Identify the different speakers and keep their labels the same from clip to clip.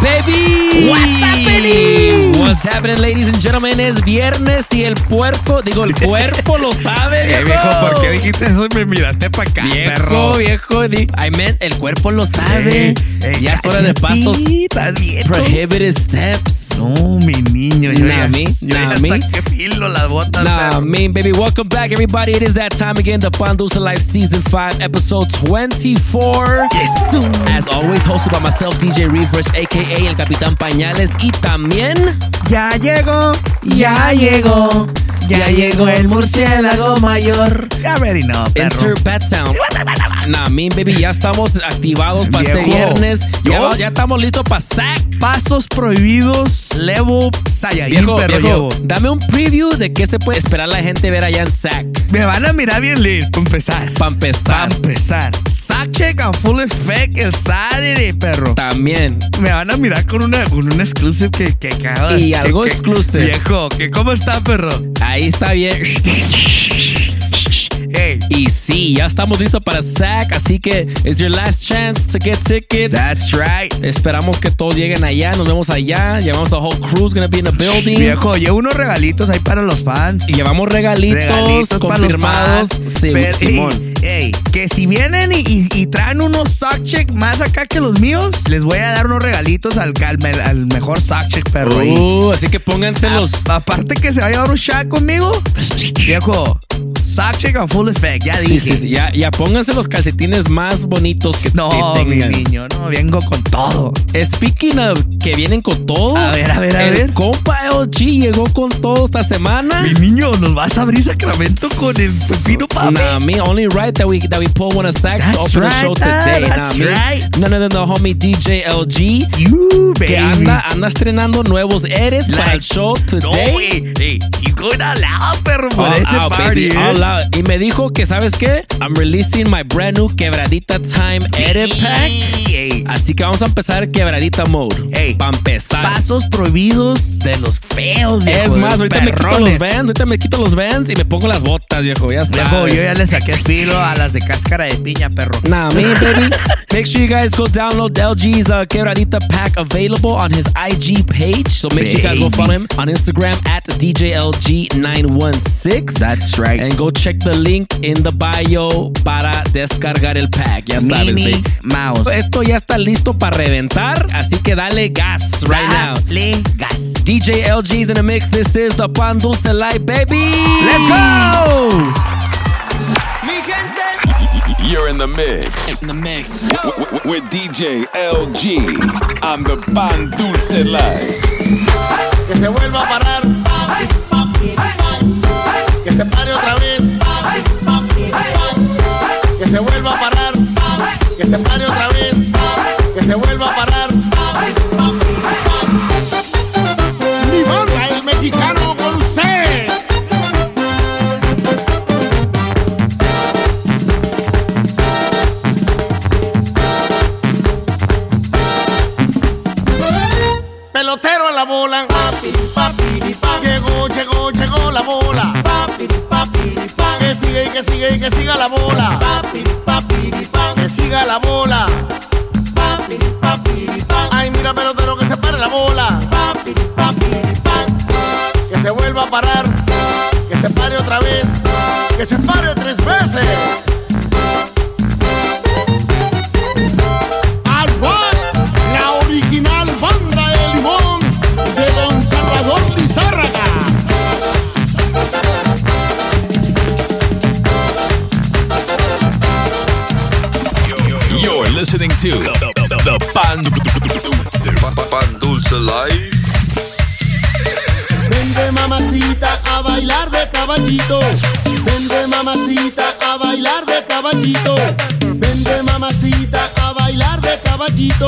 Speaker 1: Baby.
Speaker 2: What's happening?
Speaker 1: What's happening, ladies and gentlemen? Es viernes y el puerco, digo, el cuerpo lo sabe,
Speaker 3: Eh,
Speaker 1: viejo.
Speaker 3: viejo, ¿por qué dijiste eso y me miraste para acá,
Speaker 1: Viejo,
Speaker 3: perro?
Speaker 1: viejo, di- I meant, el cuerpo lo sabe.
Speaker 3: Ey, ey,
Speaker 1: ya es hora de pasos.
Speaker 3: viejo.
Speaker 1: Prohibited steps.
Speaker 3: No, mi niño, yo
Speaker 1: Nah,
Speaker 3: ya,
Speaker 1: me,
Speaker 3: yo
Speaker 1: nah,
Speaker 3: ya
Speaker 1: me.
Speaker 3: saqué filo las botas,
Speaker 1: Nah, baby. Welcome back, everybody. It is that time again. The Pandusa Life Season 5, Episode 24.
Speaker 3: Yes.
Speaker 1: As always, hosted by myself, DJ Refresh, aka El Capitán Pañales. Y también.
Speaker 3: Ya llegó,
Speaker 1: Ya llegó, ya llegó el murciélago mayor.
Speaker 3: Ya very no, perro.
Speaker 1: Enter Bat Sound. Nah, mean, baby, ya estamos activados para este viernes. Ya,
Speaker 3: yo-
Speaker 1: va- ya estamos listos para SAC.
Speaker 3: Pasos prohibidos, level Saiyajin,
Speaker 1: Viejo,
Speaker 3: perro
Speaker 1: viejo,
Speaker 3: llevo.
Speaker 1: dame un preview de qué se puede esperar la gente ver allá en SAC.
Speaker 3: Me van a mirar bien lit, para empezar.
Speaker 1: Para empezar.
Speaker 3: Para empezar. Sack check a full effect el Saturday, perro.
Speaker 1: También.
Speaker 3: Me van a mirar con una con un exclusive que, que acaba de-
Speaker 1: Y
Speaker 3: que-
Speaker 1: algo
Speaker 3: que-
Speaker 1: exclusive.
Speaker 3: Viejo, que cómo está, perro.
Speaker 1: Ahí está bien.
Speaker 3: Hey,
Speaker 1: Y sí, ya estamos listos para SAC, así que it's your last chance to get tickets.
Speaker 3: that's right.
Speaker 1: Esperamos que todos lleguen allá, nos vemos allá. Llevamos the whole crew's gonna be in the building.
Speaker 3: Viejo, llevo unos regalitos ahí para los fans.
Speaker 1: Y llevamos regalitos,
Speaker 3: regalitos
Speaker 1: confirmados. Sí, Simón.
Speaker 3: ey, que si vienen y, y- y traen unos sock check más acá que los míos, les voy a dar unos regalitos al, al, al mejor sock check, perro.
Speaker 1: Uh, así que pónganse los.
Speaker 3: A- aparte que se va a llevar un shot conmigo, viejo, sock check a full effect, ya
Speaker 1: Sí,
Speaker 3: dije.
Speaker 1: sí, sí, ya, ya pónganse los calcetines más bonitos que
Speaker 3: No,
Speaker 1: que
Speaker 3: mi
Speaker 1: tengan.
Speaker 3: niño, no, vengo con todo.
Speaker 1: Speaking of que vienen con todo.
Speaker 3: A ver, a ver, a
Speaker 1: el
Speaker 3: ver.
Speaker 1: compa LG llegó con todo esta semana.
Speaker 3: Mi niño, ¿nos vas a abrir Sacramento con el pepino, papi?
Speaker 1: Nah, me only right that we that we pull one of Sacks to open the
Speaker 3: right,
Speaker 1: show
Speaker 3: ah,
Speaker 1: today.
Speaker 3: that's
Speaker 1: nah,
Speaker 3: right.
Speaker 1: None other than the homie DJ LG.
Speaker 3: You, baby.
Speaker 1: Que anda, anda estrenando nuevos eres para el
Speaker 3: Like-
Speaker 1: show
Speaker 3: No,
Speaker 1: today.
Speaker 3: wey, hey, he's going all out, perro, por
Speaker 1: All
Speaker 3: este
Speaker 1: out,
Speaker 3: party,
Speaker 1: baby,
Speaker 3: eh.
Speaker 1: all out. Y me dijo que, ¿sabes qué? I'm releasing my brand new Quebradita Time Edit Pack.
Speaker 3: Ey,
Speaker 1: Así que vamos a empezar Quebradita Mode. Para empezar.
Speaker 3: Pasos prohibidos de los feos, viejo.
Speaker 1: es más, ahorita me quito
Speaker 3: perrones.
Speaker 1: los vans, ahorita me quito los vans y me pongo las botas, viejo. Ya
Speaker 3: Viejo,
Speaker 1: sabes.
Speaker 3: yo ya le saqué filo a las de cáscara de piña, perro.
Speaker 1: Nah, me, baby. Make sure you guys go download LG's uh, Quebradita pack available on his IG page. So make sure you guys go
Speaker 3: Baby.
Speaker 1: follow him on Instagram at DJLG916.
Speaker 3: That's right.
Speaker 1: And go check the link in the bio para descargar el pack. Ya sabes,
Speaker 3: Mini. Mouse.
Speaker 1: Esto ya está listo para reventar, así que dale gas right now.
Speaker 3: Dale gas.
Speaker 1: DJ LG's in the mix. This is the Pan Dulce Light, baby.
Speaker 3: Let's go!
Speaker 4: You're in the mix. In the mix. with DJ LG on the Pan Dulce Live.
Speaker 5: que se vuelva a parar, que se pare otra vez, se vuelva a parar, que se pare otra vez, que se vuelva a parar. Mi banda, el mexicano con usted. Pelotero en la bola. Que se pare otra vez. Que se pare tres veces. grito. Vente mamacita a bailar de caballito. Vente mamacita a bailar de caballito.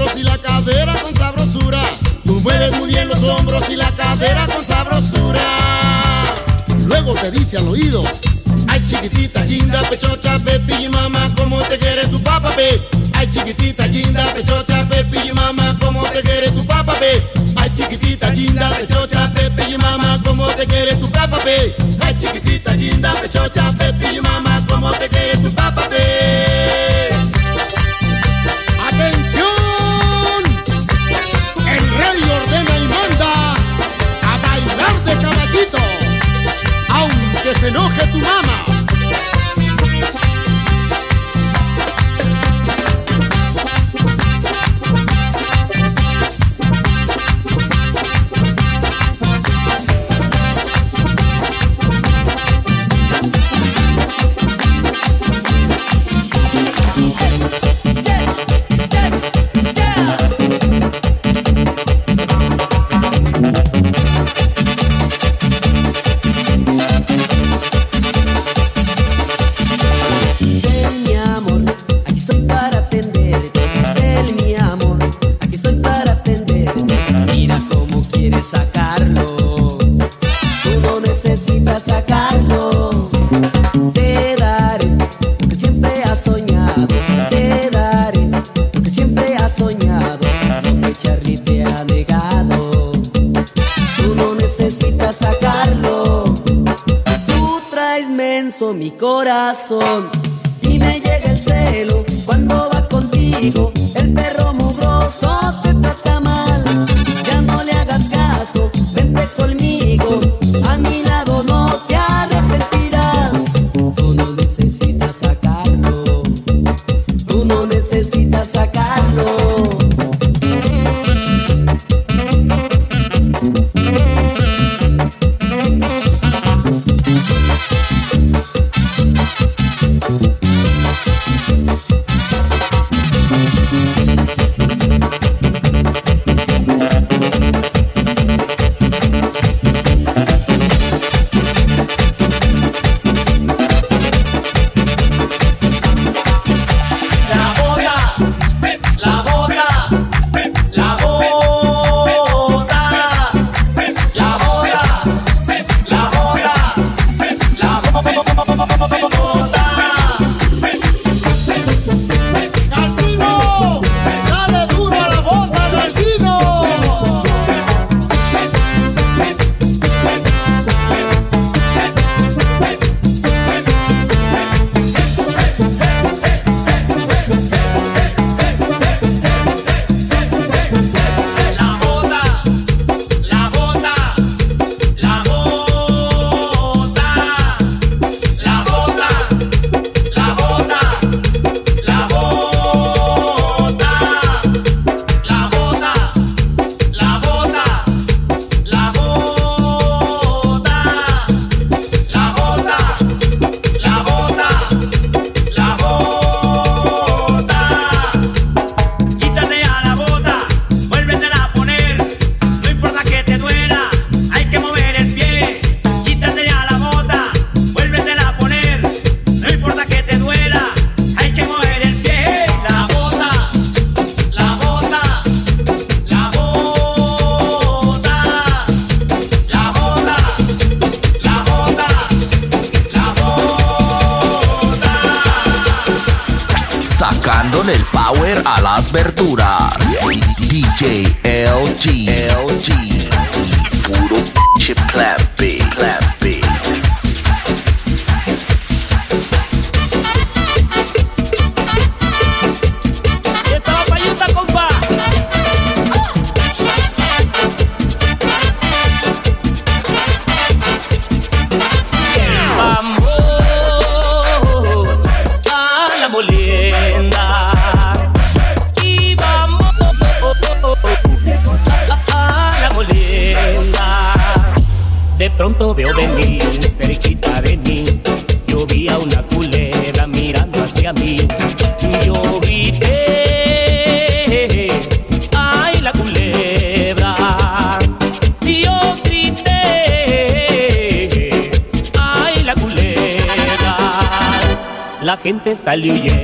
Speaker 5: hombros y la cadera con sabrosura. Tú mueves muy bien los hombros y la cadera con sabrosura. Luego te dice al oído, ay chiquitita, linda, pechocha, pepi y mamá, ¿cómo te quiere tu papá, pe? Ay chiquitita, linda, pechocha, pepi y mamá, ¿cómo te quiere tu papá, pe? Ay chiquitita, linda, pechocha, pepi y mamá, ¿cómo te quiere tu papá, pe? Ay chiquitita, linda, pechocha, pepi y mamá, ¿cómo te quiere tu papá? enoje tu mamá.
Speaker 6: salió
Speaker 7: bien.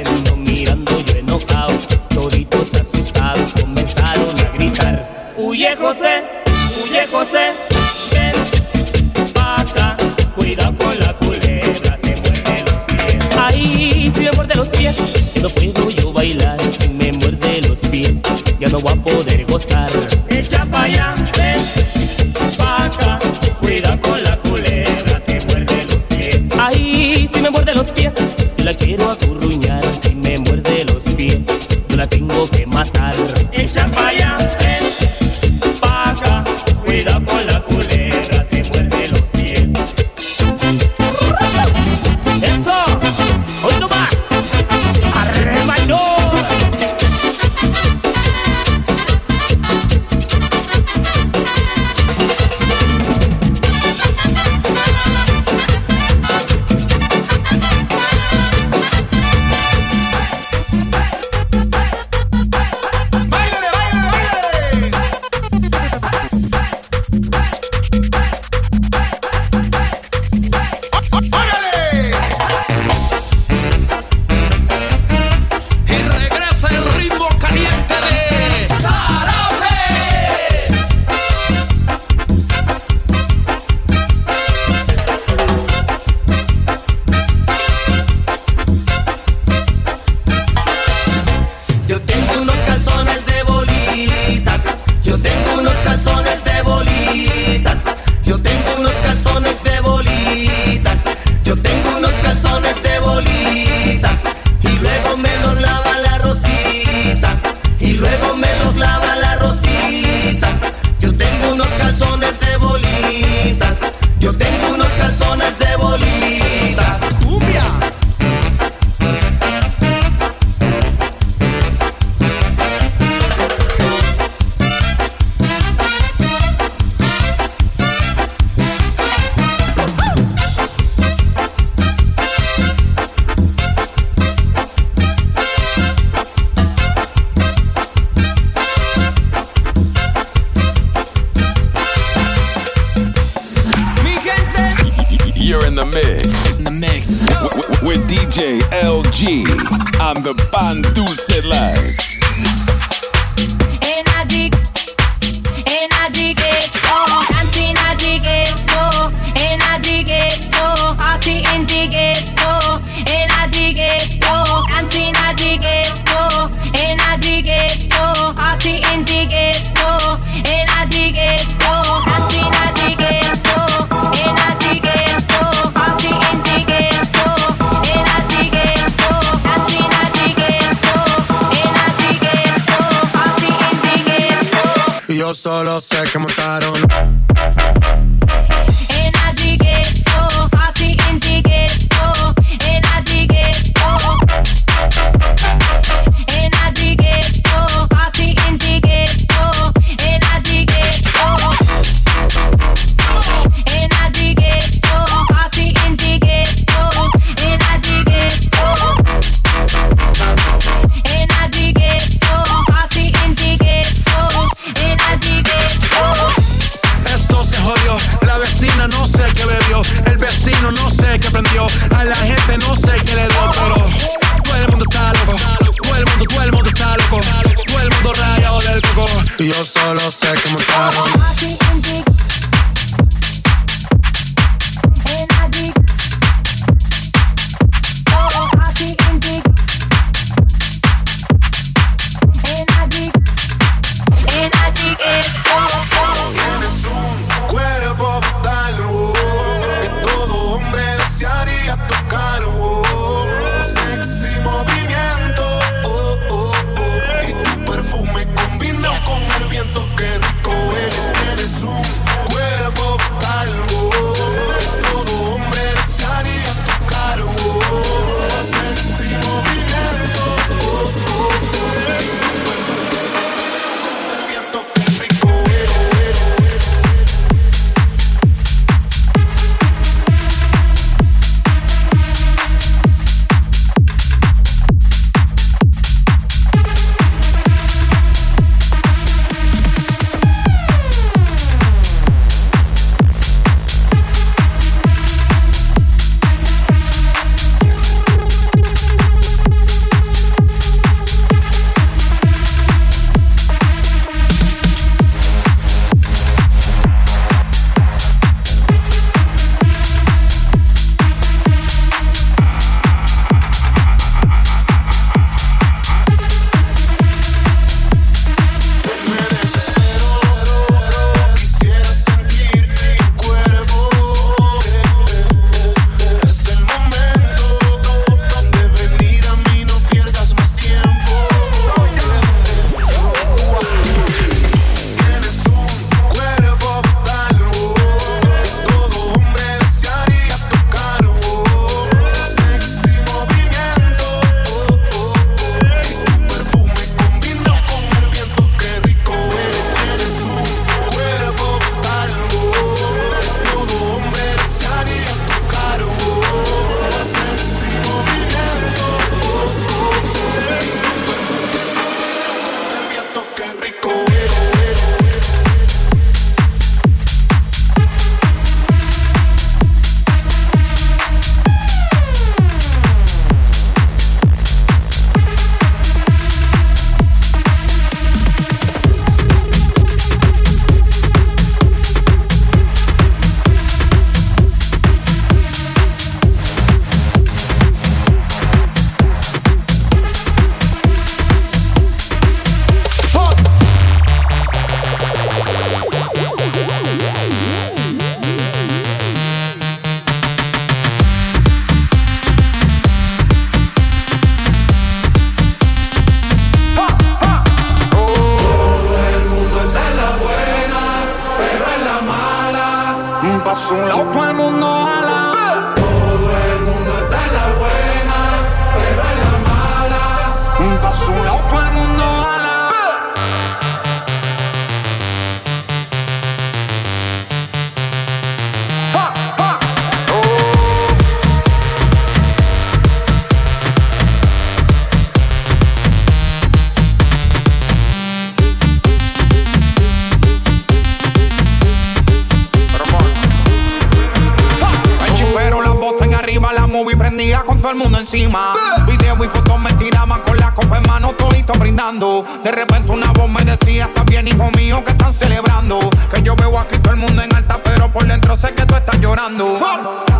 Speaker 7: Brindando. De repente una voz me decía, está bien, hijo mío, que están celebrando. Que yo veo aquí todo el mundo en alta, pero por dentro sé que tú estás llorando.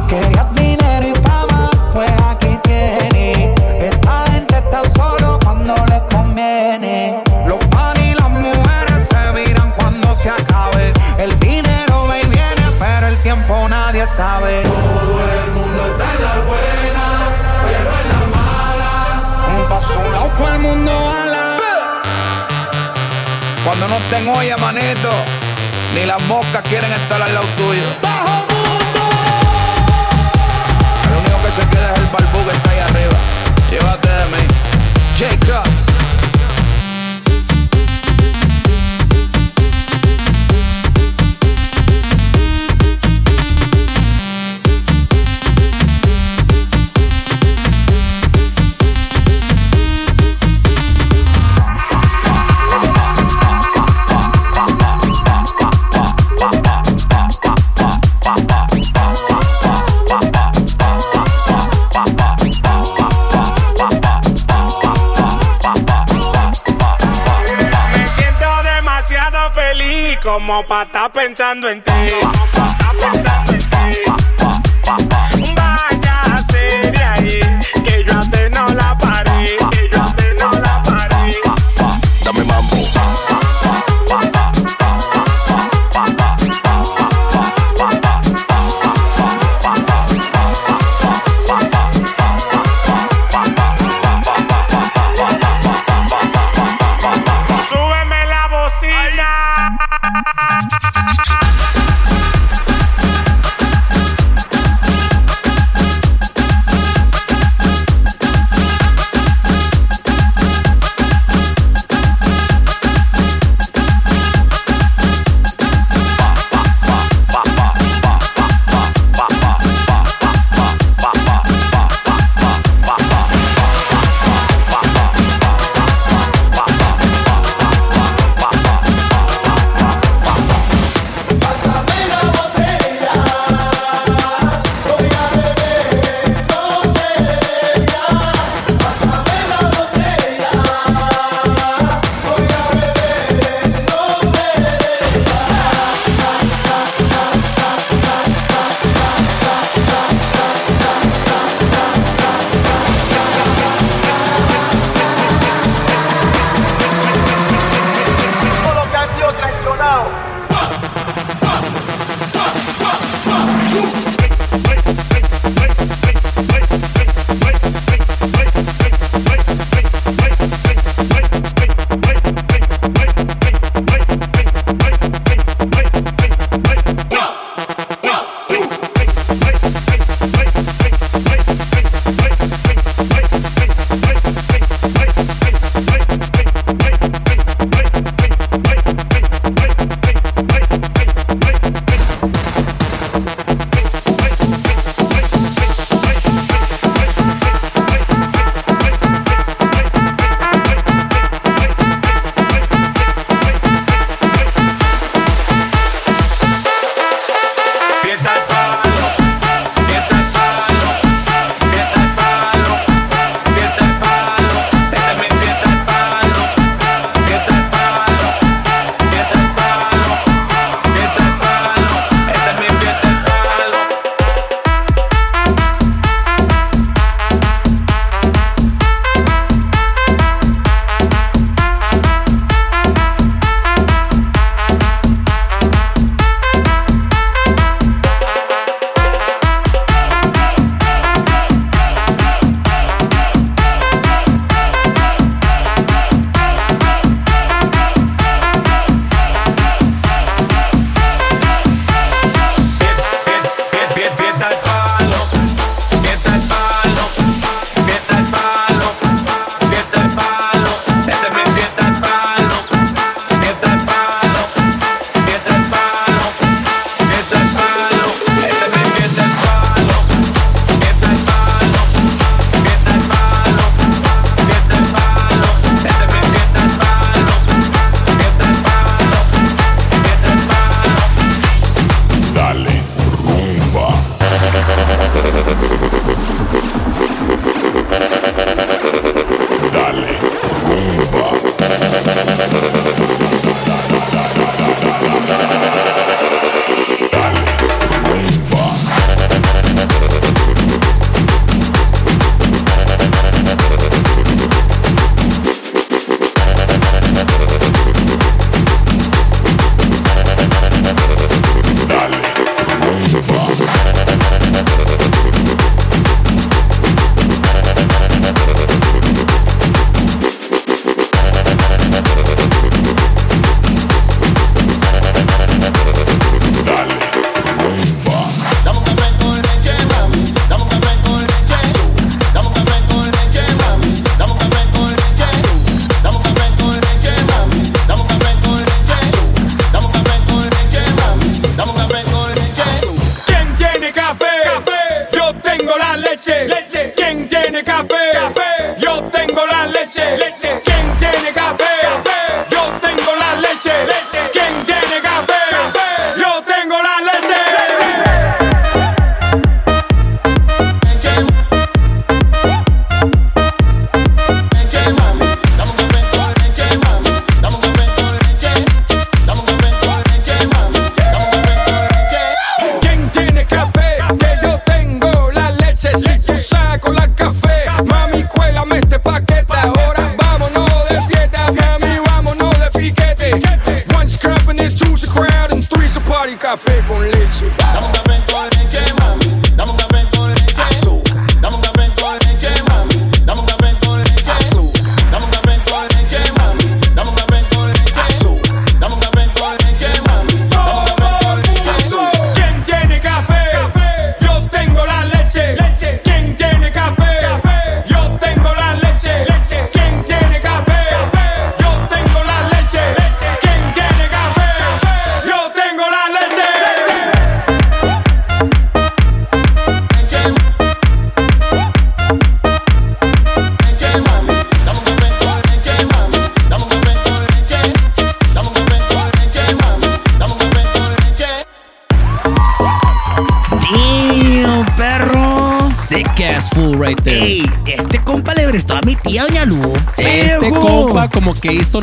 Speaker 7: Querías dinero y fama, pues aquí tienes. Esta gente está solo cuando les conviene. Los pan y las mujeres se viran cuando se acabe. El dinero va y viene, pero el tiempo nadie sabe. Todo el mundo está en la buena, pero en la mala. Un paso lado, todo el mundo Estén hoy, manito, ni las moscas quieren estar al lado tuyo. ¡Bajo mundo! El único que se queda es el barbú que está ahí arriba. Llévate de mí. J. Cross.
Speaker 8: Como para estar pensando en ti.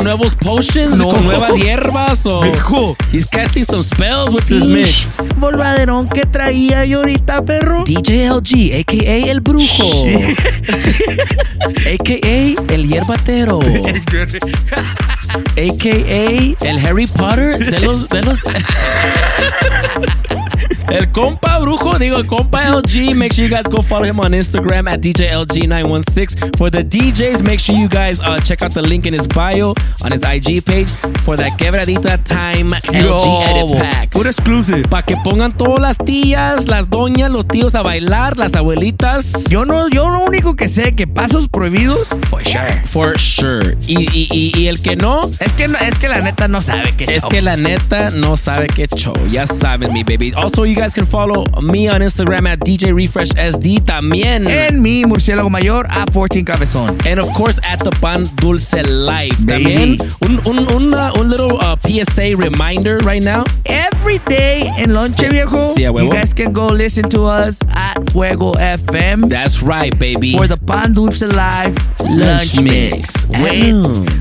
Speaker 1: Nuevos potions
Speaker 3: No.
Speaker 1: con nuevas hierbas o
Speaker 3: Viejo.
Speaker 1: he's casting some spells with this mix.
Speaker 3: Volvaderón que traía yo ahorita, perro.
Speaker 1: DJ LG, a.k.a. El Brujo. a.k.a. El Hierbatero. a.k.a. El Harry Potter de los... De los El compa brujo, digo, compa LG. Make sure you guys go follow him on Instagram at DJLG916. For the DJs, make sure you guys uh, check out the link in his bio on his IG page for that Quebradita Time LG Edit Pack.
Speaker 3: Puro exclusive.
Speaker 1: Para que pongan todas las tías, las doñas, los tíos a bailar, las abuelitas.
Speaker 3: Yo no, yo lo único que sé que pasos prohibidos, for sure.
Speaker 1: For sure. Y, y, y, y el que no,
Speaker 3: Es que, no- es que la neta no sabe qué
Speaker 1: es
Speaker 3: show.
Speaker 1: que la neta no sabe qué show. Ya saben, mi baby. Also, you guys can follow me on Instagram at DJ Refresh SD también.
Speaker 3: En mi murciélago mayor a 14 cabezón.
Speaker 1: And of course, at the Pan Dulce Live.
Speaker 3: Baby.
Speaker 1: También un, un, un, uh, un little uh, PSA reminder right now.
Speaker 3: Every day in Lonche. Viejo,
Speaker 1: Sí,
Speaker 3: you guys can go listen to us at Fuego FM
Speaker 1: That's right, baby.
Speaker 3: for the Pan Dulce Live Lunch Mix. Wait,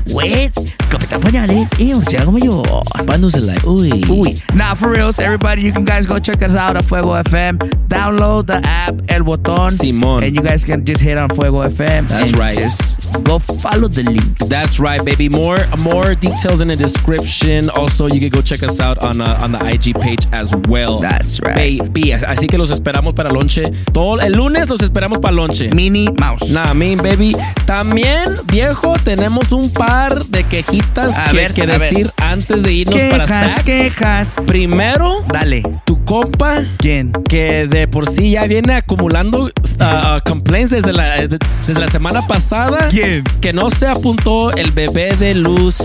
Speaker 3: wait, Capitán Pañales y murciélago mayor.
Speaker 1: Pan Dulce Live. Uy.
Speaker 3: Uy. Now, for reals, everybody, you can guys go check us out at Fuego FM. Download the app, El Botón.
Speaker 1: Simón.
Speaker 3: And you guys can just hit on Fuego FM.
Speaker 1: That's right.
Speaker 3: Just go follow the link.
Speaker 1: That's right, baby. More more details in the description. Also, you can go check us out on uh, on the IG page as well.
Speaker 3: That's right.
Speaker 1: Baby, así que los esperamos para lonche. Todo el lunes los esperamos para lonche.
Speaker 3: Minnie Mouse.
Speaker 1: Nah, mean, baby. También, viejo, tenemos un par de quejitas
Speaker 3: A
Speaker 1: que,
Speaker 3: ver,
Speaker 1: que
Speaker 3: a ver.
Speaker 1: decir antes de irnos para
Speaker 3: Quejas,
Speaker 1: SAC.
Speaker 3: quejas.
Speaker 1: Primero,
Speaker 3: Dale.
Speaker 1: tu compa
Speaker 3: ¿Quién?
Speaker 1: que de por sí ya viene acumulando uh, complaints desde la, de- desde la semana pasada.
Speaker 3: ¿Quién?
Speaker 1: Que no se apuntó el bebé de luz.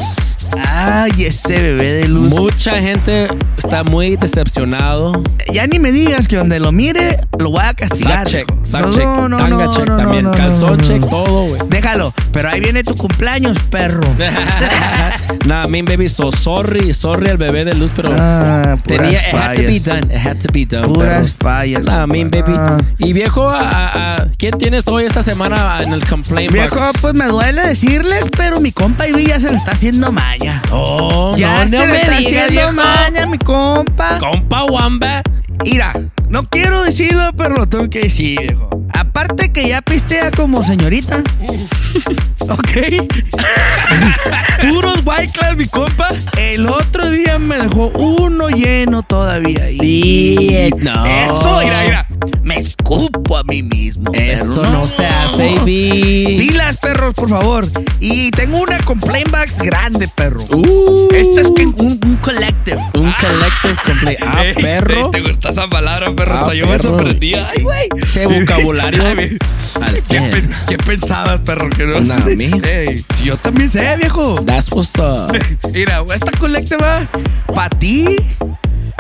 Speaker 3: Ay, ese bebé de luz.
Speaker 1: Mucha gente está muy decepcionado.
Speaker 3: Ya ni me digas que donde lo mire, lo voy a castigar.
Speaker 1: Sack check, sack
Speaker 3: No,
Speaker 1: check,
Speaker 3: no, no,
Speaker 1: tanga
Speaker 3: no,
Speaker 1: check
Speaker 3: no,
Speaker 1: también,
Speaker 3: no, no,
Speaker 1: calzón
Speaker 3: no, no.
Speaker 1: check, todo, güey.
Speaker 3: Déjalo, pero ahí viene tu cumpleaños, perro.
Speaker 1: nah, mean baby, so sorry, sorry al bebé de luz, pero
Speaker 3: Ah,
Speaker 1: tenía, it had to be done, it had to be done.
Speaker 3: Puras
Speaker 1: pero-
Speaker 3: fallas.
Speaker 1: Nah, mean baby.
Speaker 3: Ah.
Speaker 1: Y viejo, a- a- ¿quién tienes hoy esta semana en el complaint
Speaker 3: Viejo,
Speaker 1: box?
Speaker 3: pues me duele decirles, pero mi compa Ivy ya se le está haciendo maña. Ya
Speaker 1: no,
Speaker 3: se
Speaker 1: no me
Speaker 3: está haciendo maña, mi compa.
Speaker 1: Compa Wamba.
Speaker 3: Mira, no quiero decirlo, pero lo tengo que decir, viejo. Aparte que ya pistea como señorita. ¿Ok? Puros white class, mi compa. El otro día me dejó uno lleno todavía ahí.
Speaker 1: Sí, no.
Speaker 3: Eso, mira, mira. Me escupo a mí mismo.
Speaker 1: Eso
Speaker 3: perro.
Speaker 1: no se hace, baby.
Speaker 3: Pilas, perros, por favor. Y tengo una complaint box grande, perro.
Speaker 1: Uh,
Speaker 3: Esta es un, un collective.
Speaker 1: un collective complaint. Ah,
Speaker 3: Ey,
Speaker 1: perro.
Speaker 3: ¿Te gusta esa palabra, perro?
Speaker 1: Ah,
Speaker 3: Hasta yo me
Speaker 1: perro.
Speaker 3: sorprendía. Ay, güey.
Speaker 1: Che vocabulario al
Speaker 3: ¿Qué,
Speaker 1: 100.
Speaker 3: pen- qué pensabas, perro? Que no
Speaker 1: Nah.
Speaker 3: Ey, si yo también sé, viejo.
Speaker 1: That's what's up.
Speaker 3: Mira, esta colecta va para ti,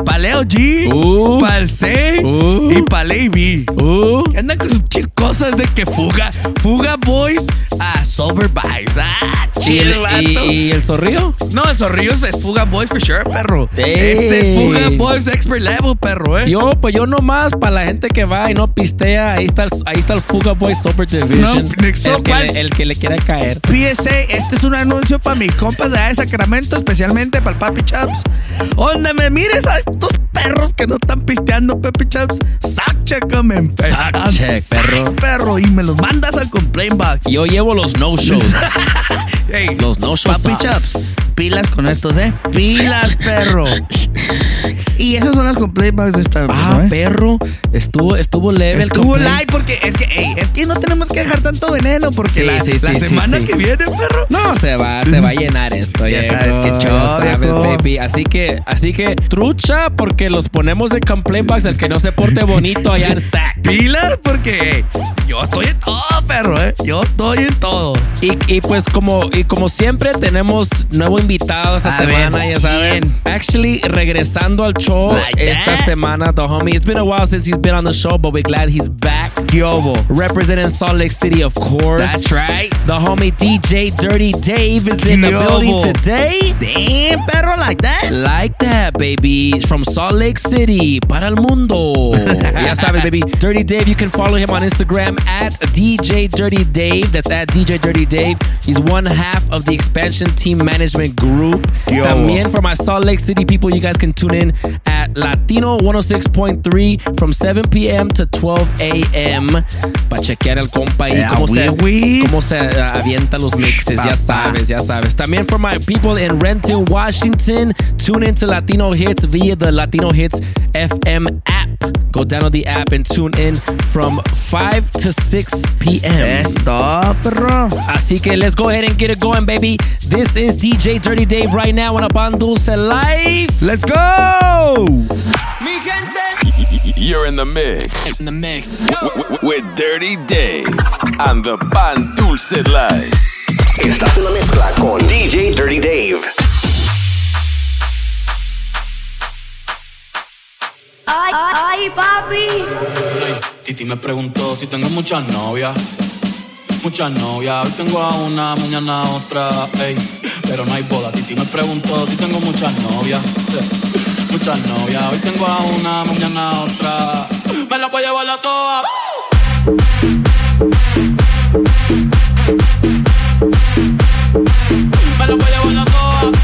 Speaker 3: para Leo G,
Speaker 1: Uh.
Speaker 3: para el C
Speaker 1: Uh.
Speaker 3: y para B.
Speaker 1: Uh,
Speaker 3: Que andan con sus cosas de que fuga, fuga boys a sober vibes. Ah,
Speaker 1: ¿Y,
Speaker 3: chill,
Speaker 1: el,
Speaker 3: vato.
Speaker 1: y, y el zorrillo?
Speaker 3: No, el zorrillo es fuga boys for sure, perro.
Speaker 1: Ey.
Speaker 3: Este es fuga boys expert level, perro, eh.
Speaker 1: Yo, pues yo nomás, para la gente que va y no pistea, ahí está el, ahí está el Fuga Boy Super Division.
Speaker 3: No,
Speaker 1: el, que le, el que le quiera caer.
Speaker 3: PSA, este es un anuncio para mis compas de Sacramento, especialmente para el Papi Chaps. Donde me mires a estos perros que no están pisteando, Papi Chaps, sac check em en
Speaker 1: Sac
Speaker 3: en
Speaker 1: check,
Speaker 3: sac,
Speaker 1: perro.
Speaker 3: perro. Y me los mandas al complaint box.
Speaker 1: Yo llevo los no-shows.
Speaker 3: Ey,
Speaker 1: los no-shows.
Speaker 3: Papi Chaps, pilas con estos, eh. Pilas, perro. Y esas son las complete bugs de esta.
Speaker 1: Ah,
Speaker 3: ¿eh?
Speaker 1: perro. Estuvo, estuvo leve el
Speaker 3: Estuvo
Speaker 1: complaint.
Speaker 3: live porque es que, ey, es que no tenemos que dejar tanto veneno porque
Speaker 1: Sí,
Speaker 3: la,
Speaker 1: sí,
Speaker 3: la
Speaker 1: sí,
Speaker 3: semana que viene, perro.
Speaker 1: No, se va, se va a llenar esto.
Speaker 3: Ya
Speaker 1: viejo,
Speaker 3: sabes
Speaker 1: sabes,
Speaker 3: viejo.
Speaker 1: baby. Así que, así que, trucha, porque los ponemos de complaint box el que no se porte bonito allá en SAC.
Speaker 3: Pilas porque ey, yo estoy en todo, perro, ¿eh? Yo estoy en todo.
Speaker 1: Y, y pues como y como siempre tenemos nuevo invitado esta
Speaker 3: A ver,
Speaker 1: semana, ya sabes. Actually, regresando al show
Speaker 3: Like
Speaker 1: esta
Speaker 3: that.
Speaker 1: semana, the homie. It's been a while since he's been on the show, but we're glad he's back.
Speaker 3: Yobo.
Speaker 1: Representing Salt Lake City, of course.
Speaker 3: That's right.
Speaker 1: The homie DJ Dirty Dave is in the building today.
Speaker 3: Damn, perro, like that.
Speaker 1: Like that, baby. From Salt Lake City, para el mundo. ya sabes, baby. Dirty Dave, you can follow him on Instagram at DJ Dirty Dave. That's at DJ Dirty Dave. He's one half of the expansion team management group.
Speaker 3: Yo.
Speaker 1: También for my Salt Lake City people, you guys can tune in at Latino 106.3 from 7 p.m. to 12 a.m. Para chequear al compa ahí
Speaker 3: Yeah,
Speaker 1: cómo, se, cómo se uh, avienta los mixes. Ya sabes, ya sabes. También for my people in Renton, Washington, tune into Latino Hits via the Latino Hits FM app. Go download the app and tune in from 5 to 6 p.m.
Speaker 3: Esto, perro.
Speaker 1: Así que let's go ahead and get it going, baby. This is DJ Dirty Dave right now on a Pan Dulce Live.
Speaker 3: Let's go.
Speaker 9: You're in the mix. In the mix. with Dirty Dave and the Pan Dulce Live.
Speaker 10: Estás en la mezcla con DJ Dirty Dave.
Speaker 11: Ay, ay, papi.
Speaker 12: Titi me preguntó si tengo muchas novias. Muchas novias, hoy tengo a una, mañana a otra, ey. Pero no hay boda. Titi me preguntó si tengo muchas novias. Muchas novias, hoy tengo a una, mañana a otra. Me la voy a llevar a todas. Me la voy a llevar a todas.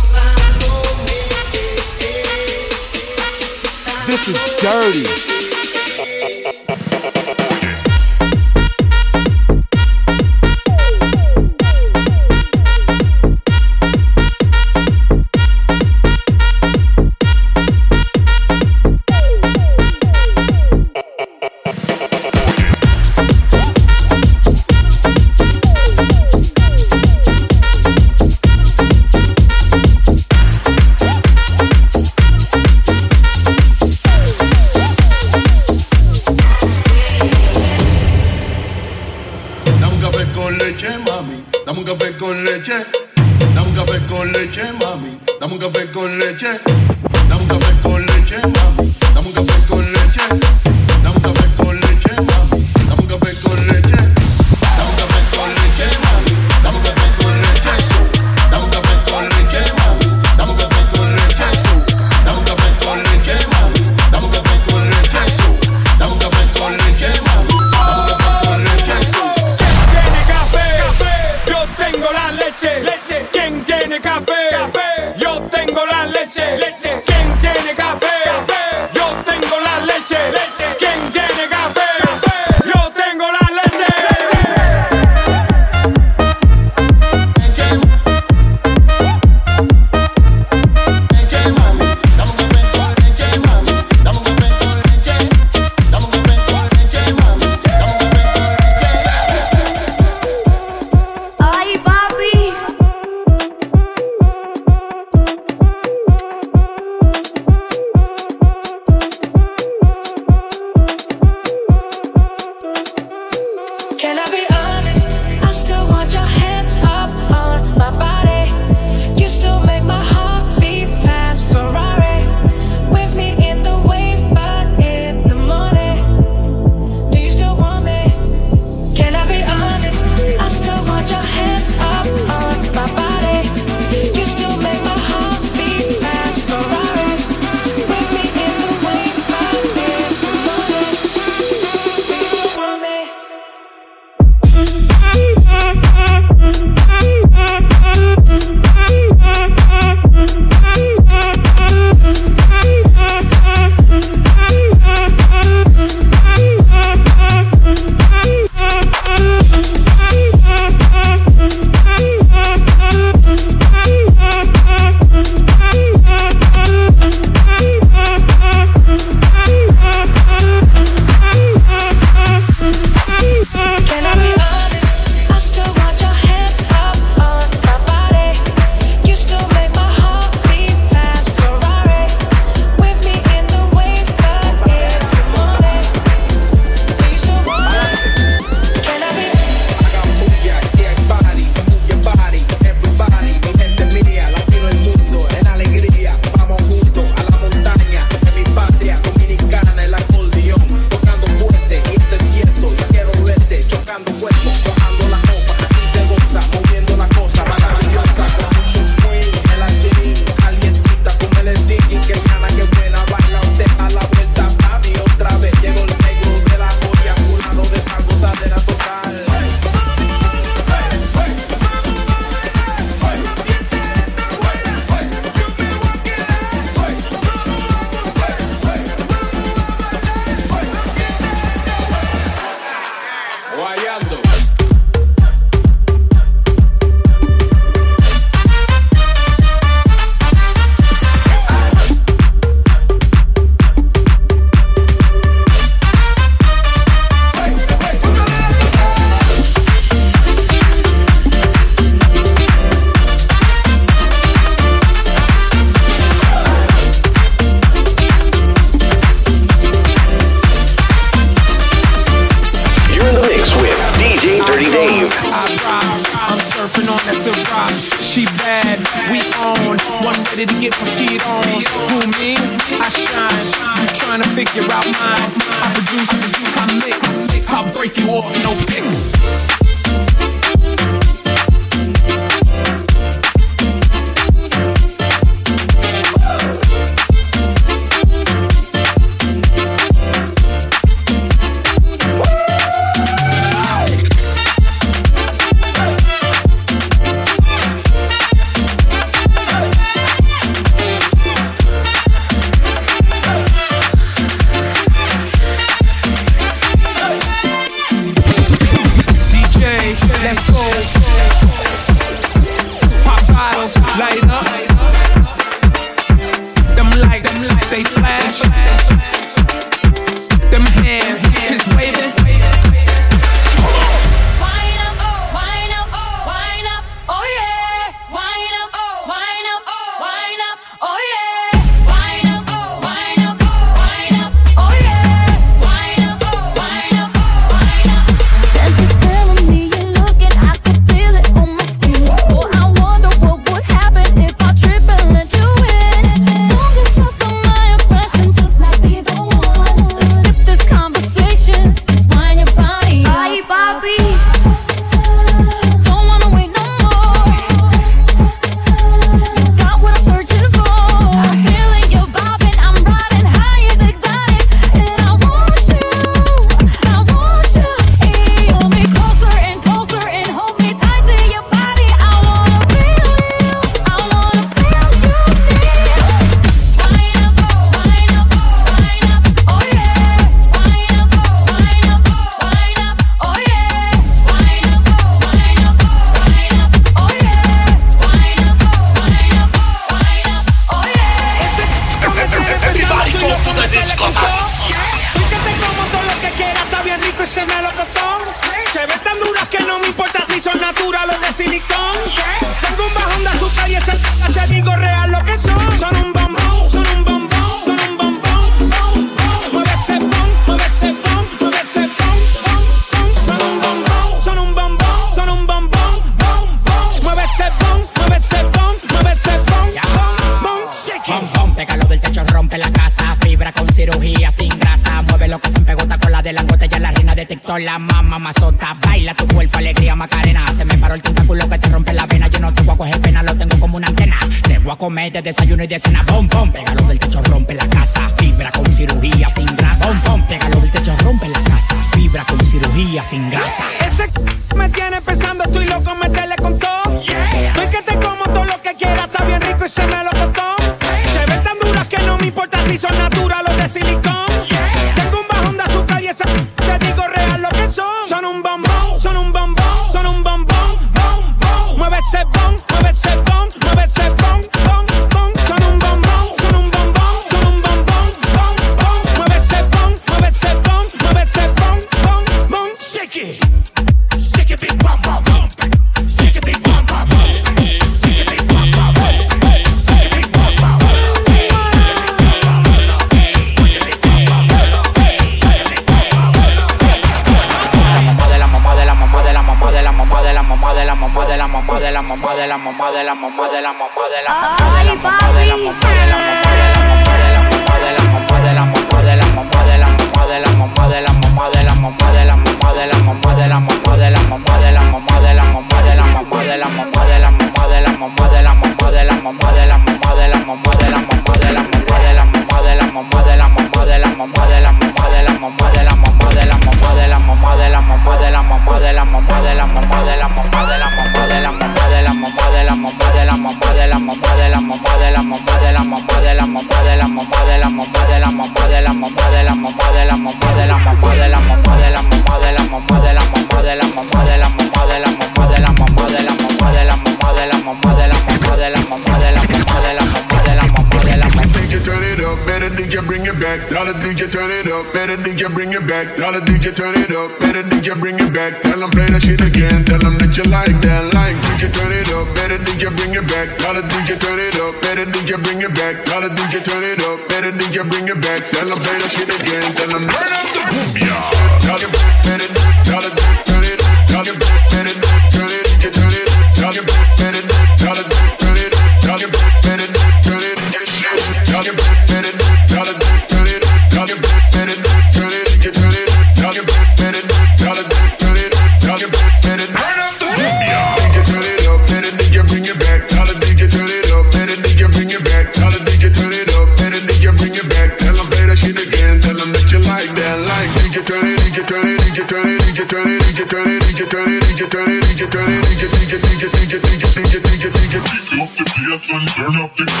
Speaker 13: Turn up the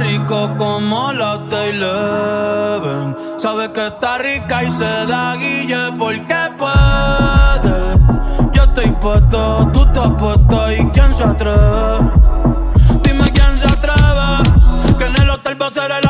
Speaker 14: rico como la Taylor. Sabe que está rica y se da guille porque puede. Yo estoy puesto, tú estás puesto y quién se atreve. Dime quién se atreve. Que en el hotel va a ser el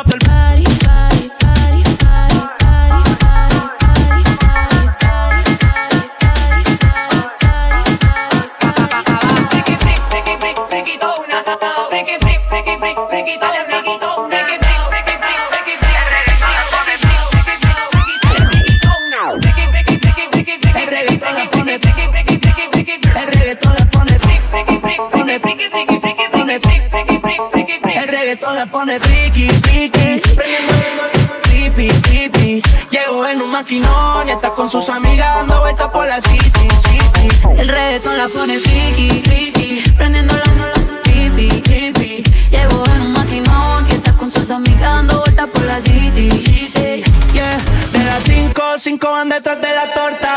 Speaker 15: pone friki, friki. Prendiendo creepy, creepy. Llegó en un maquinón y está con sus amigas dando vueltas por la city, city.
Speaker 11: El reggaetón la pone friki, friki. Prendiendo la creepy, creepy. Llegó en un maquinón y está con sus amigas dando vueltas por la city.
Speaker 15: Ey, yeah. De las 5, 5 van detrás de la torta.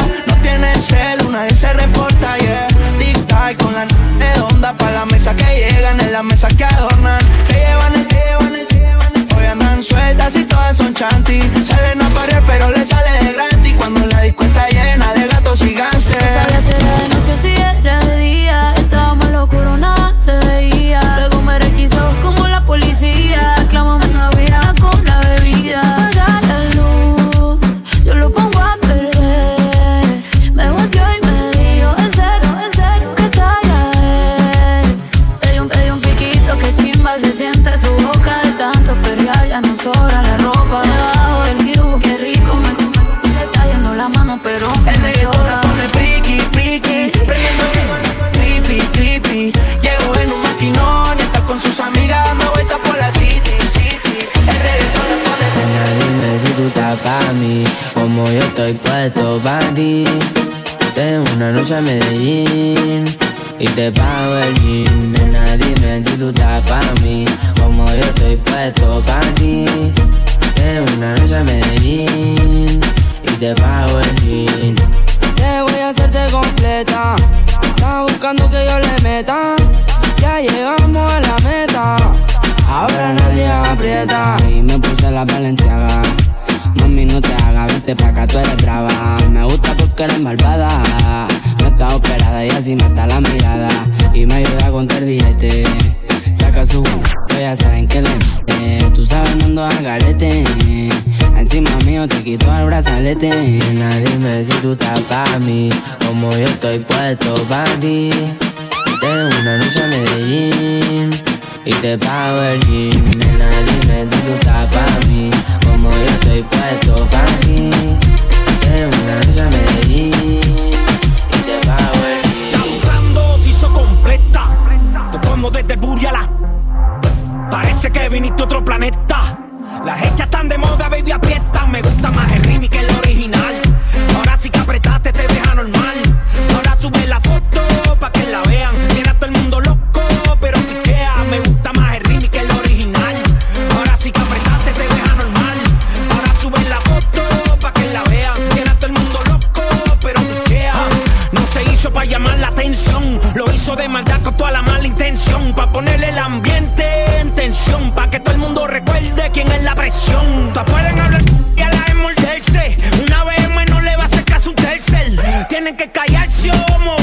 Speaker 15: Chanty. Salen a pero le sale
Speaker 11: como yo
Speaker 16: estoy puesto pa' ti. Tengo una noche a Medellín y te pago el gym. Nena, dime si tú estás pa' mí, como yo estoy puesto pa' ti. Tengo una noche a Medellín y te pago el gym.
Speaker 17: Te voy a hacerte completa. Estás buscando que yo le meta. Ya llegamos a la meta. Ahora nadie aprieta.
Speaker 16: Y me puse la valenciaga. Mami, no te hagas, vente pa' acá, tú eres brava. Me gusta porque eres malvada. No está operada y así está la mirada. Y me ayuda a contar billete. Saca su ya saben que le mete. Tú sabes, no ando al garete. Encima mío te quito el brazalete. Nena, dime si tú estás pa' mí. Como yo estoy puesto pa' ti. Tengo una noche a Medellín y te pago el gym. Nena, dime si tú estás pa' mí, yo estoy puesto pa' ti. Tengo una noche a Medellín y te pago el gym.
Speaker 13: Abusando, se hizo completa. Te como desde el Buri a la. Parece que viniste a otro planeta. Las hechas están de moda, baby, aprieta. Me gusta más el remix que el original. Ahora sí que apretaste, te ves anormal. De maldad con toda la mala intención. Pa' ponerle el ambiente en tensión. Pa' que todo el mundo recuerde quién es la presión. Todas pueden hablar y a la vez morderse. Una BM no le va a hacer caso un tercer. Tienen que callarse o.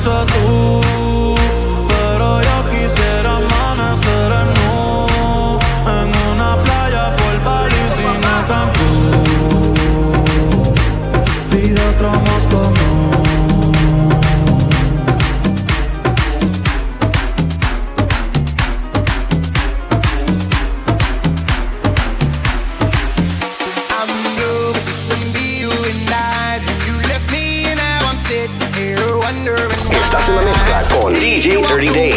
Speaker 10: só tu 30 days.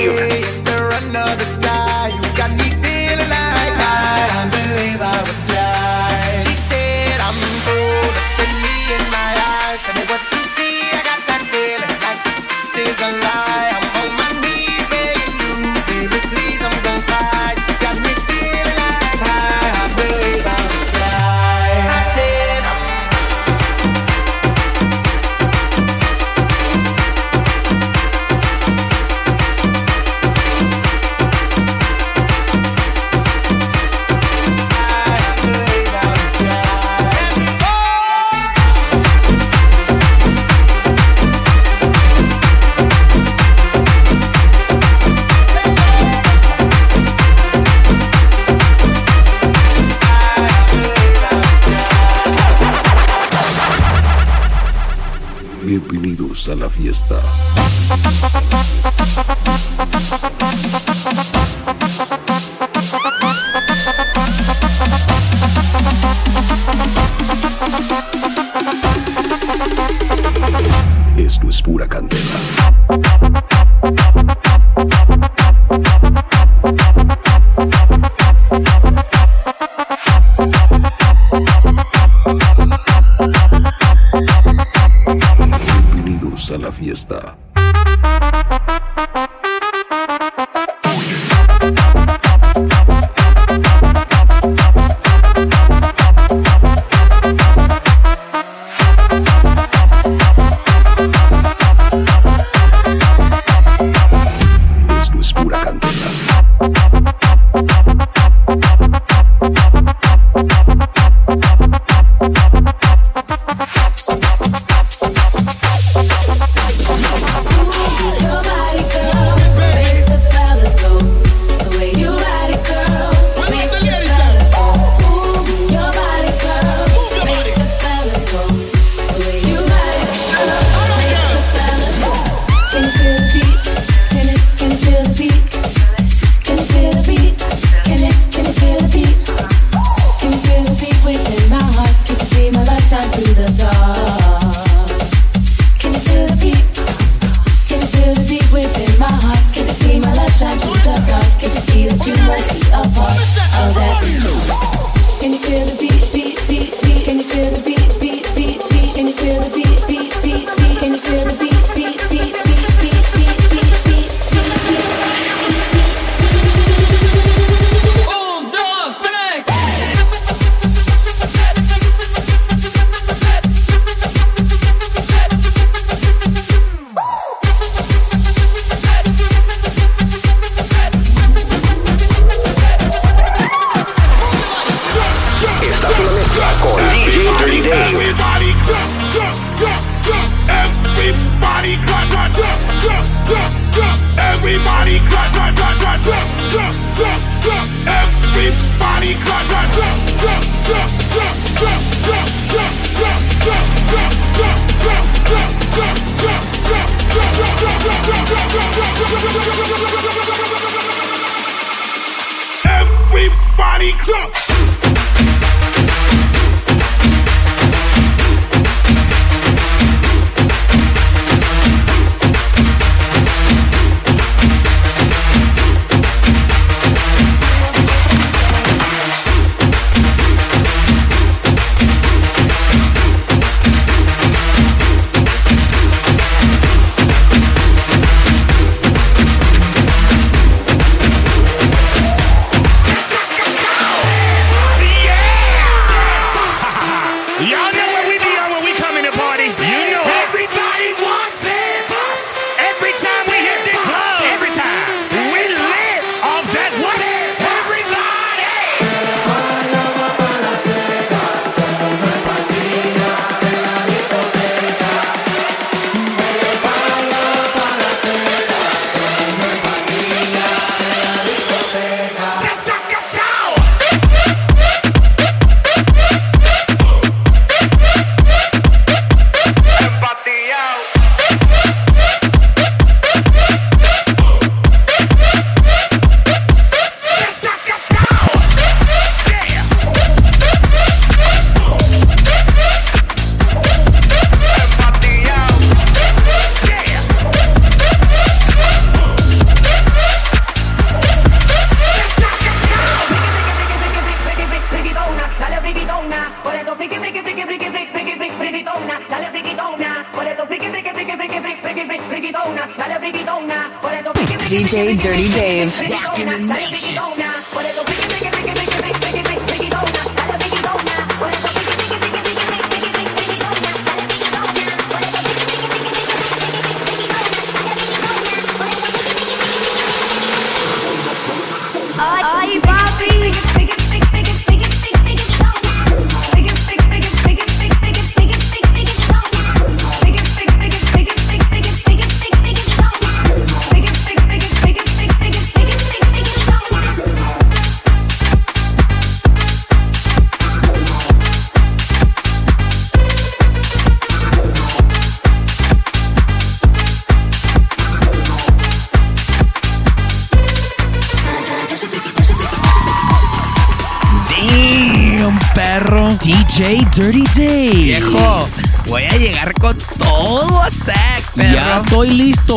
Speaker 10: Dirty Dave.
Speaker 3: Viejo, voy a llegar con todo a sac, perro.
Speaker 1: Ya estoy listo.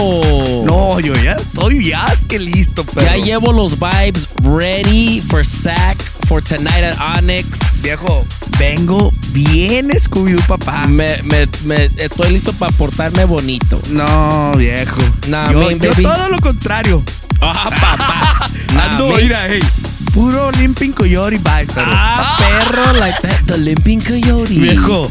Speaker 3: No, yo ya estoy es que listo, perro.
Speaker 1: Ya llevo los vibes ready for sack for tonight at Onyx.
Speaker 3: Viejo, vengo bien Scooby papá.
Speaker 1: Me, me, me- estoy listo para portarme bonito.
Speaker 3: No, viejo.
Speaker 1: Nah,
Speaker 3: yo, yo
Speaker 1: baby.
Speaker 3: todo lo contrario.
Speaker 1: Ah, papá.
Speaker 3: Ando,
Speaker 1: man.
Speaker 3: mira, hey. Puro limping coyote vibes, perro.
Speaker 1: Ah, perro, like that. The limping coyote.
Speaker 3: Viejo,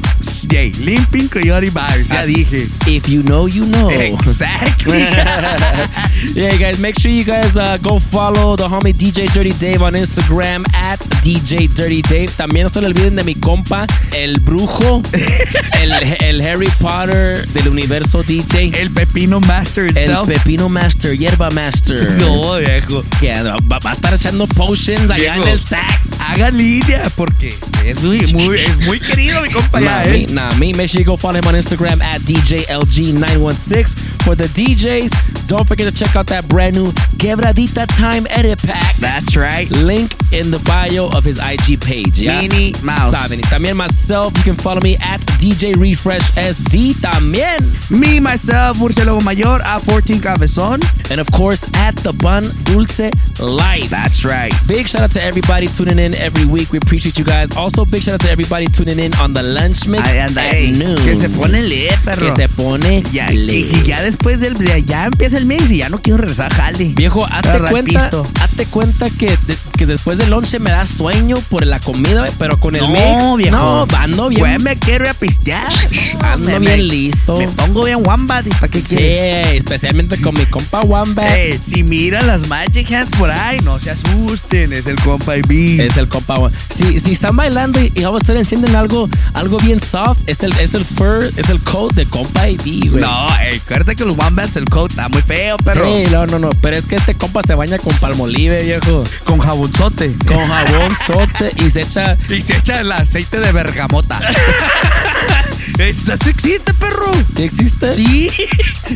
Speaker 3: yay, limping coyote vibes, ya dije.
Speaker 1: If you know, you know.
Speaker 3: Exactly.
Speaker 1: yeah, guys, make sure you guys uh, go follow the homie DJ Dirty Dave on Instagram at DJ Dirty Dave. También no se le olviden de mi compa, el brujo, el, el Harry Potter del universo DJ.
Speaker 3: El Pepino Master
Speaker 1: El
Speaker 3: itself.
Speaker 1: Pepino Master, Hierba Master.
Speaker 3: No, viejo.
Speaker 1: Que va, va a estar echando potions allá
Speaker 3: Viejo,
Speaker 1: en el sack.
Speaker 3: Haga línea porque es muy, muy- es muy querido mi compa
Speaker 1: Nah, me. Make sure you go follow him on Instagram at DJLG916 for the DJs. Don't forget to check out that brand new Quebradita Time Edit Pack.
Speaker 3: That's right.
Speaker 1: Link in the bio of his IG page. ¿ya?
Speaker 3: Minnie Mouse.
Speaker 1: Saben. También myself, you can follow me at DJ Refresh SD. También.
Speaker 3: Me, myself, Murciélago Mayor, A14 Cabezón.
Speaker 1: And of course, at the Bun Dulce Life.
Speaker 3: That's right.
Speaker 1: Big shout out to everybody tuning in every week. We appreciate you guys. Also, big shout out to everybody tuning in on the lunch mix
Speaker 3: Ay, anda,
Speaker 1: at
Speaker 3: ey,
Speaker 1: noon.
Speaker 3: que se pone lit, perro.
Speaker 1: Que se pone
Speaker 3: Ya,
Speaker 1: lit.
Speaker 3: y, y ya después del de- ya empieza el mix y ya no quiero regresar a jale.
Speaker 1: Viejo, hazte cuenta, hazte cuenta que, de- que después del lonche me da sueño por la comida, güey, pero con el
Speaker 3: no,
Speaker 1: mix,
Speaker 3: viejo.
Speaker 1: no, ando bien,
Speaker 3: Güey, me quiero ir a pistear.
Speaker 1: ando
Speaker 3: me-
Speaker 1: bien listo.
Speaker 3: Me pongo bien wombat. ¿Y para qué
Speaker 1: Sí,
Speaker 3: quieres?
Speaker 1: especialmente con mi compa Wamba.
Speaker 3: Ey, si miran las Magic Hands por ahí, no se asusten. Es el compa y B.
Speaker 1: Es el compa. Si, si están bailando y, vamos a estar encienden algo, algo bien soft, es el, es el fur, es el coat de compa ID, güey.
Speaker 3: No, ey, acuérdate que los wombats, el coat está muy feo, perro.
Speaker 1: Sí, no, no, no. Pero es que este compa se baña con palmolive, viejo.
Speaker 3: Con jabonzote.
Speaker 1: Con jabón sote y se echa.
Speaker 3: Y se echa el aceite de bergamota. ¿Estás existe, perro?
Speaker 1: ¿Sí ¿Existe?
Speaker 3: Sí.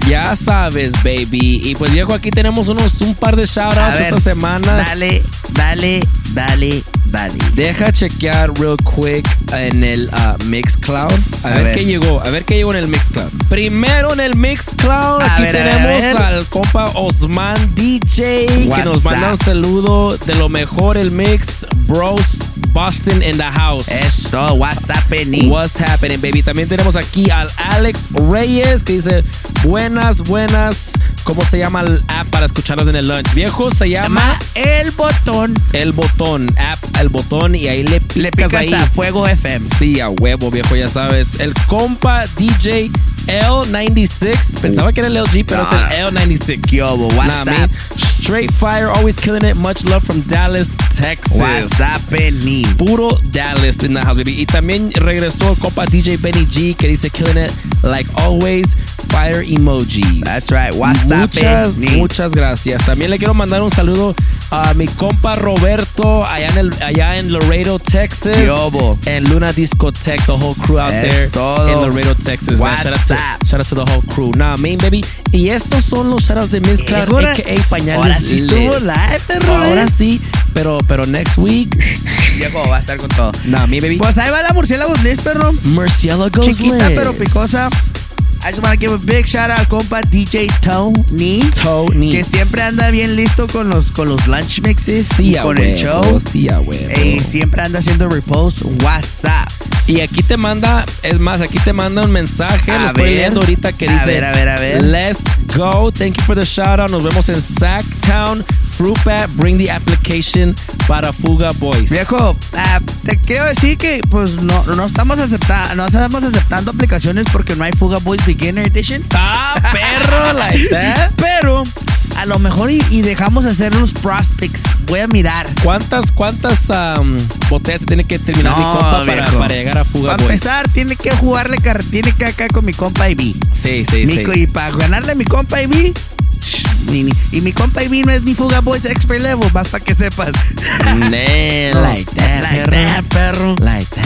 Speaker 1: Ya sabes, baby. Y pues viejo, aquí tenemos unos un par de shoutouts esta semana.
Speaker 3: Dale, dale, dale, dale.
Speaker 1: Deja chequear real quick en el ah, Mixcloud. A,
Speaker 3: A
Speaker 1: ver,
Speaker 3: ver.
Speaker 1: qué llegó. A ver qué llegó en el Mixcloud. Primero en el Mixcloud.
Speaker 3: A
Speaker 1: Aquí
Speaker 3: ver,
Speaker 1: tenemos al compa Osman DJ que nos manda
Speaker 3: up?
Speaker 1: un saludo de lo mejor el mix. Bros Boston in the house.
Speaker 3: Eso, what's happening?
Speaker 1: What's happening, baby? También tenemos aquí al Alex Reyes que dice: Buenas, buenas, ¿Cómo se llama el app para escucharlos en el lunch? Viejo, se llama
Speaker 3: El Botón.
Speaker 1: El Botón. App El Botón y ahí le picas,
Speaker 3: Le picas
Speaker 1: ahí.
Speaker 3: a Fuego FM.
Speaker 1: Sí, a huevo, viejo, ya sabes. El compa DJ L96. Pensaba que era el LG, pero
Speaker 3: No,
Speaker 1: es el L96.
Speaker 3: ¿Qué hubo?
Speaker 1: Nah,
Speaker 3: WhatsApp.
Speaker 1: man. Straight fire, always killing it. Much love from Dallas, Texas.
Speaker 3: WhatsApp Benny.
Speaker 1: Puro Dallas in the house, baby. Y también regresó el compa DJ Benny G, que dice killing it like always. Fire emojis.
Speaker 3: That's right. WhatsApp
Speaker 1: Muchas,
Speaker 3: Benny.
Speaker 1: muchas gracias. También le quiero mandar un saludo a mi compa Roberto allá en, el, allá en Laredo, Texas.
Speaker 3: ¿Qué hubo?
Speaker 1: En Luna Discotech, the whole crew out
Speaker 3: Es
Speaker 1: there
Speaker 3: todo.
Speaker 1: in Laredo, Texas. man. Shout out, to. Shout out to the whole crew. Nah, main baby. Y estos son los shoutouts de Mezcla,
Speaker 3: Ahora-
Speaker 1: a.k.a. Pañales
Speaker 3: ahora sí estuvo live, perro,
Speaker 1: Ahora
Speaker 3: ¿eh?
Speaker 1: sí, pero, pero next week.
Speaker 3: Viejo, va a estar con todo.
Speaker 1: Nah, mi baby.
Speaker 3: Pues ahí va la murciélagos Liz, perro.
Speaker 1: Murciélagos
Speaker 3: Chiquita pero picosa. I just want to give a big shout out al compa DJ Tony.
Speaker 1: Tony.
Speaker 3: Que siempre anda bien listo con los, con los lunch mixes.
Speaker 1: Sí,
Speaker 3: y con el show.
Speaker 1: Sí.
Speaker 3: Y siempre anda haciendo repost. WhatsApp.
Speaker 1: Y aquí te manda, es más, aquí te manda un mensaje,
Speaker 3: A
Speaker 1: lo estoy
Speaker 3: ver.
Speaker 1: viendo ahorita que
Speaker 3: A
Speaker 1: dice,
Speaker 3: ver, a ver, a ver.
Speaker 1: Let's go, thank you for the shout out, nos vemos en Sacktown, Fruit Bat, bring the application para Fuga Boys.
Speaker 3: Viejo, ah, te quiero decir que pues no, no estamos aceptando, no estamos aceptando aplicaciones porque no hay Fuga Boys Beginner Edition.
Speaker 1: Ah, perro, like that.
Speaker 3: Pero a lo mejor y, y dejamos hacer los prospects. Voy a mirar.
Speaker 1: ¿Cuántas, cuántas am, botellas tiene que terminar mi compa para, para llegar a Fuga
Speaker 3: Para empezar, tiene que jugarle tiene que acá con mi compa IB.
Speaker 1: Sí, sí,
Speaker 3: Mi
Speaker 1: sí.
Speaker 3: Y para ganarle a mi compa IB. Ni- ni- Y mi compa IB no es ni Fuga Boys Expert Level, más para que sepas.
Speaker 1: Man, like that,
Speaker 3: Like
Speaker 1: perro.
Speaker 3: that, perro.
Speaker 1: Like that.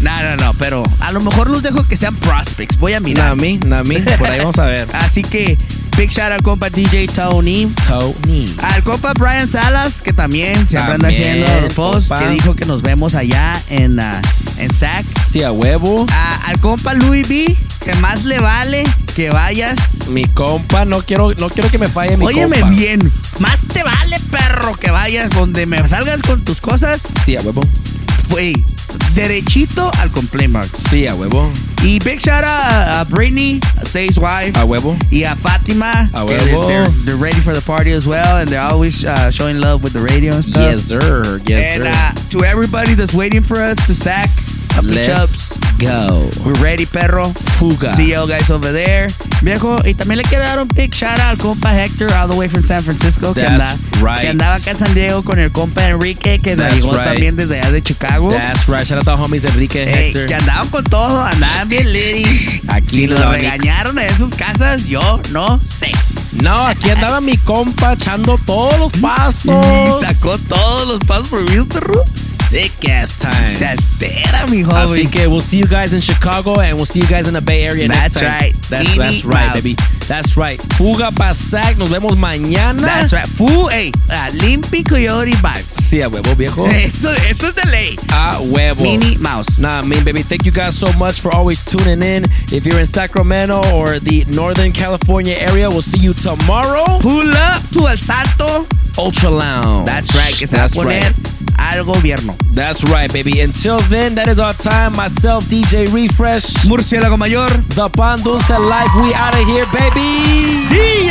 Speaker 3: No, no, no, pero a lo mejor los dejo que sean prospects. Voy a mirar.
Speaker 1: Nami, Nami, por ahí vamos a ver.
Speaker 3: Así que, big shout al compa DJ Tony.
Speaker 1: Tony.
Speaker 3: Al compa Brian Salas, que también siempre anda haciendo posts,
Speaker 1: compa.
Speaker 3: que dijo que nos vemos allá en, ah, en SAC.
Speaker 1: Sí, a huevo.
Speaker 3: A- al compa Louis B, que más le vale que vayas.
Speaker 1: Mi compa, no quiero, no quiero que me falle mi
Speaker 3: Óyeme
Speaker 1: compa.
Speaker 3: bien, más te vale, perro, que vayas donde me salgas con tus cosas.
Speaker 1: Sí, a huevo.
Speaker 3: Fue derechito al compliment.
Speaker 1: Sí, a huevo.
Speaker 3: Y big shout out a, a Say's wife.
Speaker 1: A huevo.
Speaker 3: Y a Fatima.
Speaker 1: A huevo.
Speaker 3: They're, they're ready for the party as well, and they're always uh, showing love with the radio and stuff.
Speaker 1: Yes, sir. Yes,
Speaker 3: and
Speaker 1: sir.
Speaker 3: uh, to everybody that's waiting for us to sack up the
Speaker 1: Let's
Speaker 3: chups.
Speaker 1: Go.
Speaker 3: We're ready, perro.
Speaker 1: Fuga.
Speaker 3: See y'all guys over there. Viejo, y también le quiero dar un big shout out al compa Hector, all the way from San Francisco, que, anda,
Speaker 1: right.
Speaker 3: que andaba acá en San Diego con el compa Enrique, que llegó
Speaker 1: right.
Speaker 3: también desde allá de Chicago.
Speaker 1: That's right. Shout out to homies Enrique
Speaker 3: Ey,
Speaker 1: Hector.
Speaker 3: que andaban con todo, andaban bien litty.
Speaker 1: Aquí
Speaker 3: si los regañaron en sus casas, yo no sé.
Speaker 1: No, aquí andaba mi compa echando todos los pasos.
Speaker 3: Y sacó todos los pasos por mí, perro.
Speaker 1: Sick ass time.
Speaker 3: Se altera, mi joven.
Speaker 1: Así que we'll see you guys in Chicago and we'll see you guys in the Bay Area next
Speaker 3: That's
Speaker 1: time.
Speaker 3: right.
Speaker 1: That's,
Speaker 3: Minnie
Speaker 1: that's right, baby. That's right. Fuga Pasac. Nos vemos mañana.
Speaker 3: That's right. Fu, ey, uh, Limpy Coyote Vibes.
Speaker 1: Sí, a huevo, viejo.
Speaker 3: Eso, eso es de ley.
Speaker 1: A huevo.
Speaker 3: Minnie Mouse.
Speaker 1: Nah, mean baby, thank you guys so much for always tuning in. If you're in Sacramento or the Northern California area, we'll see you tomorrow.
Speaker 3: Pull up to El Salto.
Speaker 1: Ultra Lounge.
Speaker 3: That's right, que se va a
Speaker 1: That's
Speaker 3: poner
Speaker 1: right.
Speaker 3: al gobierno.
Speaker 1: That's right, baby. Until then, that is our time. Myself, DJ Refresh,
Speaker 3: Murciélago Mayor.
Speaker 1: The Pan Dulce Life. We out of here, baby.
Speaker 3: See